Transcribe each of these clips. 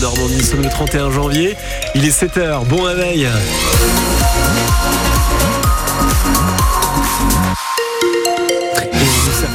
Normandie, nous sommes le 31 janvier, il est 7h, bon réveil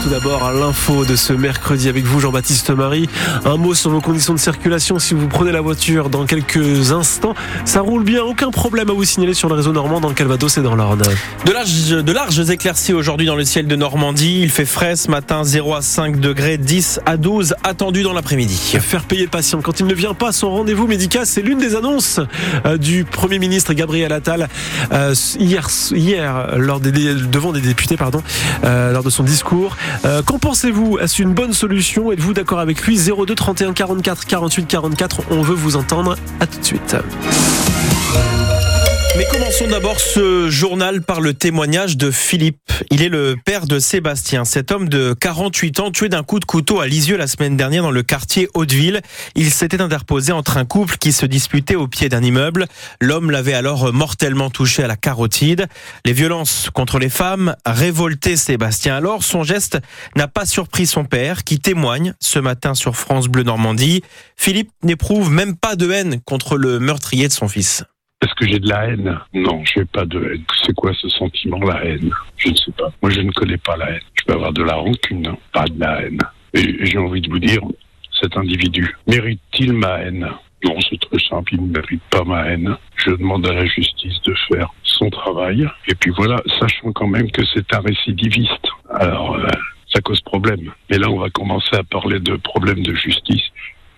tout d'abord à l'info de ce mercredi avec vous Jean-Baptiste Marie. Un mot sur vos conditions de circulation si vous prenez la voiture dans quelques instants. Ça roule bien, aucun problème à vous signaler sur le réseau normand dans le Calvados et dans l'Orne. De larges, de larges éclaircies aujourd'hui dans le ciel de Normandie. Il fait frais ce matin 0 à 5 degrés, 10 à 12 attendus dans l'après-midi. Faire payer le patient quand il ne vient pas à son rendez-vous médical, c'est l'une des annonces euh, du Premier ministre Gabriel Attal euh, hier, hier lors des, devant des députés pardon, euh, lors de son Euh, qu'en pensez-vous? Est-ce une bonne solution? Êtes-vous d'accord avec lui? 02 31 44 48 44. On veut vous entendre. À tout de suite. Mais commençons d'abord ce journal par le témoignage de Philippe. Il est le père de Sébastien, cet homme de 48 ans tué d'un coup de couteau à Lisieux la semaine dernière dans le quartier Hauteville. Il s'était interposé entre un couple qui se disputait au pied d'un immeuble. L'homme l'avait alors mortellement touché à la carotide. Les violences contre les femmes révoltaient Sébastien. Alors son geste n'a pas surpris son père qui témoigne ce matin sur France Bleu Normandie. Philippe n'éprouve même pas de haine contre le meurtrier de son fils. Est-ce que j'ai de la haine? Non, je n'ai pas de haine. C'est quoi ce sentiment, la haine? Je ne sais pas. Moi, je ne connais pas la haine. Je peux avoir de la rancune, pas de la haine. Et j'ai envie de vous dire, cet individu mérite-t-il ma haine? Non, c'est très simple, il ne mérite pas ma haine. Je demande à la justice de faire son travail. Et puis voilà, sachant quand même que c'est un récidiviste. Alors, euh, ça cause problème. Mais là, on va commencer à parler de problèmes de justice.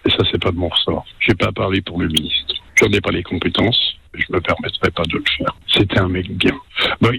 Et ça, c'est pas de mon ressort. J'ai pas à parler pour le ministre. J'en ai pas les compétences je me permettrai pas de le faire. C'était un mec bien.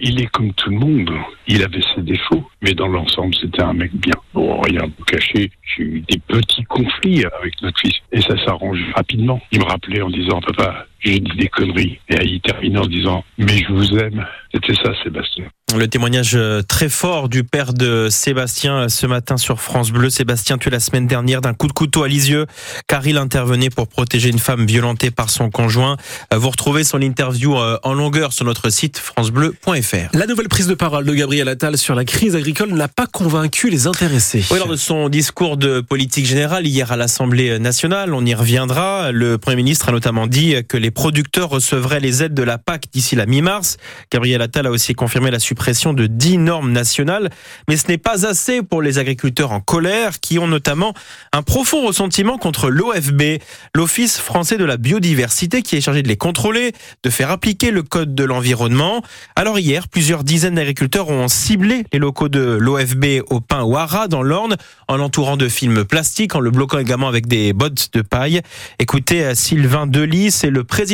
Il est comme tout le monde. Il avait ses défauts, mais dans l'ensemble, c'était un mec bien. Bon, rien de cacher. J'ai eu des petits conflits avec notre fils et ça s'arrange rapidement. Il me rappelait en disant, papa, j'ai dit des conneries. Et il terminait en disant, mais je vous aime. C'était ça, Sébastien. Le témoignage euh, très fort du père de Sébastien euh, ce matin sur France Bleu. Sébastien tué la semaine dernière d'un coup de couteau à Lisieux car il intervenait pour protéger une femme violentée par son conjoint. Euh, vous retrouvez son interview en longueur sur notre site francebleu.fr. La nouvelle prise de parole de Gabriel Attal sur la crise agricole n'a pas convaincu les intéressés. Oui, lors de son discours de politique générale hier à l'Assemblée nationale, on y reviendra. Le Premier ministre a notamment dit que les producteurs recevraient les aides de la PAC d'ici la mi-mars. Gabriel Attal a aussi confirmé la suppression de 10 normes nationales. Mais ce n'est pas assez pour les agriculteurs en colère qui ont notamment un profond ressentiment contre l'OFB, l'Office français de la biodiversité qui est chargé de les contrôler, de faire appliquer le code de l'environnement. Alors hier, plusieurs dizaines d'agriculteurs ont ciblé les locaux de l'OFB au Pin Ouara dans l'Orne en l'entourant de films plastiques, en le bloquant également avec des bottes de paille. Écoutez, euh, Sylvain Delis, c'est le président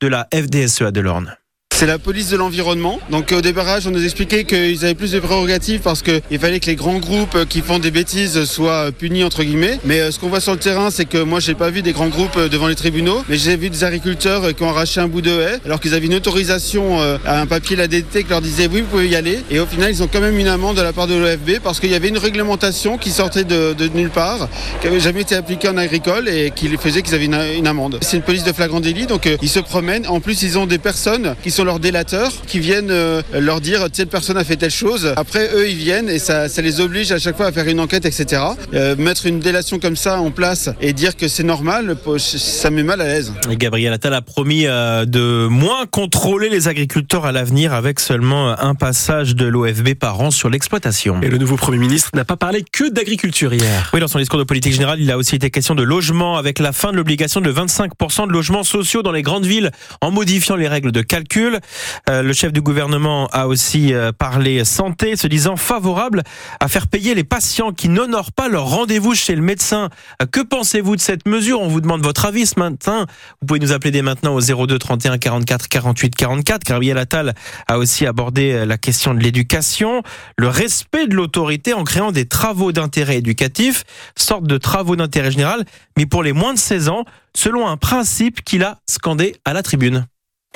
de la FDSEA de l'Orne. C'est la police de l'environnement. Donc au débarrage, on nous expliquait qu'ils avaient plus de prérogatives parce qu'il fallait que les grands groupes qui font des bêtises soient punis entre guillemets. Mais euh, ce qu'on voit sur le terrain, c'est que moi j'ai pas vu des grands groupes euh, devant les tribunaux, mais j'ai vu des agriculteurs euh, qui ont arraché un bout de haie alors qu'ils avaient une autorisation à un papier la DT qui leur disait oui vous pouvez y aller. Et au final ils ont quand même une amende de la part de l'OFB parce qu'il y avait une réglementation qui sortait de, nulle part, qui avait jamais été appliquée en agricole et qui faisait qu'ils avaient une, amende. C'est une police de flagrant délit, donc ils se promènent. En plus ils ont des personnes qui sont délateurs qui viennent euh, leur dire telle personne a fait telle chose. Après, eux, ils viennent et ça, ça les oblige à chaque fois à faire une enquête, etc. Euh, mettre une délation comme ça en place et dire que c'est normal, ça met mal à l'aise. Gabriel Attal a promis euh, de moins contrôler les agriculteurs à l'avenir avec seulement un passage de l'OFB par an sur l'exploitation. Et le nouveau Premier ministre n'a pas parlé que d'agriculture hier. Oui, dans son discours de politique générale, il a aussi été question de logement avec la fin de l'obligation de 25% de logements sociaux dans les grandes villes en modifiant les règles de calcul. Euh, le chef du gouvernement a aussi euh, parlé santé, se disant favorable à faire payer les patients qui n'honorent pas leur rendez-vous chez le médecin. Euh, que pensez-vous de cette mesure? On vous demande votre avis ce matin. Vous pouvez nous appeler dès maintenant au 02 31 44 48 44. Gabriel Attal a aussi abordé la question de l'éducation, le respect de l'autorité en créant des travaux d'intérêt éducatif, sorte de travaux d'intérêt général, mais pour les moins de 16 ans, selon un principe qu'il a scandé à la tribune.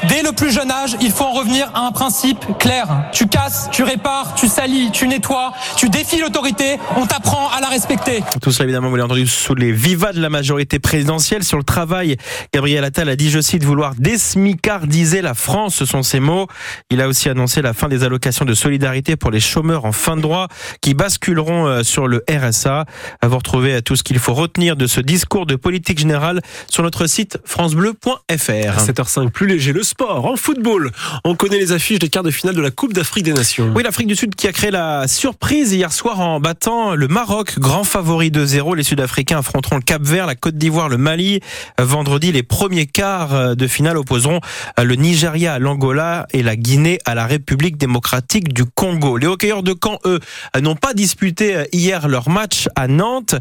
Dès le plus jeune âge, il faut en revenir à un principe clair. Tu casses, tu répares, tu salis, tu nettoies, tu défies l'autorité, on t'apprend à la respecter. Tout cela, évidemment, vous l'avez entendu sous les vivas de la majorité présidentielle. Sur le travail, Gabriel Attal a dit, je cite, vouloir désmicardiser la France, ce sont ses mots. Il a aussi annoncé la fin des allocations de solidarité pour les chômeurs en fin de droit qui basculeront euh, sur le RSA. Vous retrouvez tout ce qu'il faut retenir de ce discours de politique générale sur notre site francebleu.fr. 7h05, plus léger, le sport. En football, on connaît les affiches des quarts de finale de la Coupe d'Afrique des Nations. Oui, l'Afrique du Sud qui a créé la surprise hier soir en battant le Maroc, grand favori de 0 Les Sud-Africains affronteront le Cap Vert, la Côte d'Ivoire, le Mali. Vendredi, les premiers quarts de finale opposeront le Nigeria à l'Angola et la Guinée à la République démocratique du Congo. Les hockeyeurs de Caen, eux, n'ont pas disputé hier leur match à Nantes.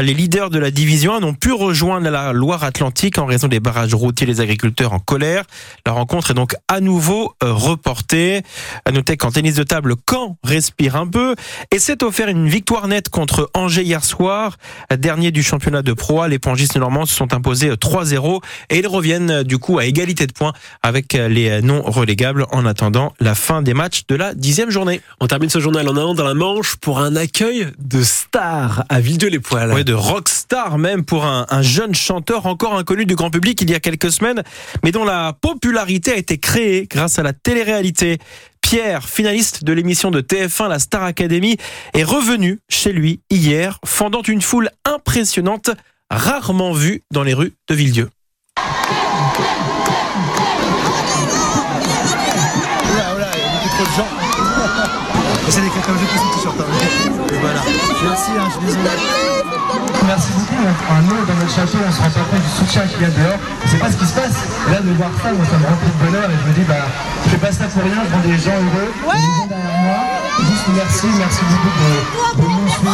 Les leaders de la division 1 n'ont pu rejoindre la Loire-Atlantique en raison des barrages routiers, les agriculteurs en colère. Rencontre est donc à nouveau euh, reportée. À noter qu'en tennis de table, Caen respire un peu et s'est offert une victoire nette contre Angers hier soir. Dernier du championnat de Pro les pongistes normands se sont imposés 3-0 et ils reviennent du coup à égalité de points avec les non relégables en attendant la fin des matchs de la dixième journée. On termine ce journal en allant dans la Manche pour un accueil de stars à Villedieu-les-Poils. Oui, de rockstar même pour un, un jeune chanteur encore inconnu du grand public il y a quelques semaines, mais dont la popularité a été créée grâce à la télé-réalité. Pierre, finaliste de l'émission de TF1 La Star Academy, est revenu chez lui hier, fendant une foule impressionnante, rarement vue dans les rues de Villedieu. Merci beaucoup. Enfin, nous, dans notre château, on se rend pas compte du soutien qu'il y a dehors. Sait pas ce qui se passe. Et là, de voir ça, moi, ça me remplit de bonheur. Et je me dis, bah, je fais pas ça pour rien. Je rends des gens heureux. Ouais. Des gens derrière moi. Juste merci, merci beaucoup de, de nous suivre.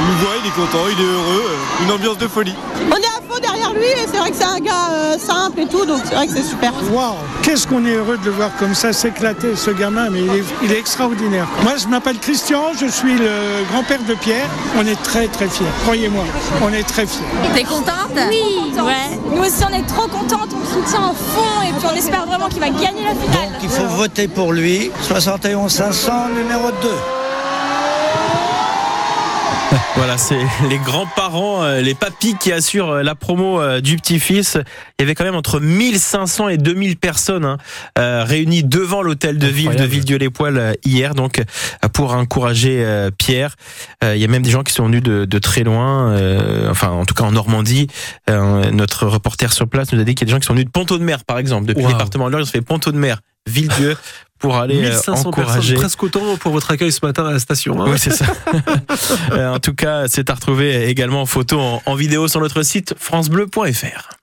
Il nous voit, il est content, il est heureux, une ambiance de folie. On est à fond derrière lui et c'est vrai que c'est un gars euh, simple et tout, donc c'est vrai que c'est super. Waouh, qu'est-ce qu'on est heureux de le voir comme ça s'éclater, ce gamin, mais il est, il est extraordinaire. Moi, je m'appelle Christian, je suis le grand-père de Pierre. On est très très fiers, croyez-moi, on est très fiers. T'es contente? Oui, ouais. Nous aussi on est trop contentes, on soutient à fond on espère vraiment qu'il va gagner la finale. Il faut voter pour lui. 71 500, numéro 2. Voilà, c'est les grands-parents, euh, les papis qui assurent euh, la promo euh, du petit-fils. Il y avait quand même entre 1500 et 2000 personnes hein, réunies devant l'hôtel de ville de. Villedieu-les-Poils hier, donc pour encourager Pierre. Il y a même des gens qui sont venus de, de très loin, euh, enfin en tout cas en Normandie. Euh, notre reporter sur place nous a dit qu'il y a des gens qui sont venus de Ponto de Mer, par exemple, depuis Wow. le département de l'Eure, ils ont fait Ponto de Mer, Villedieu, pour aller euh, 1500 encourager. personnes, presque autant pour votre accueil ce matin à la station. hein. Oui, c'est ça. Euh, en tout cas, c'est à retrouver également en photo, en, en vidéo sur notre site francebleu.fr.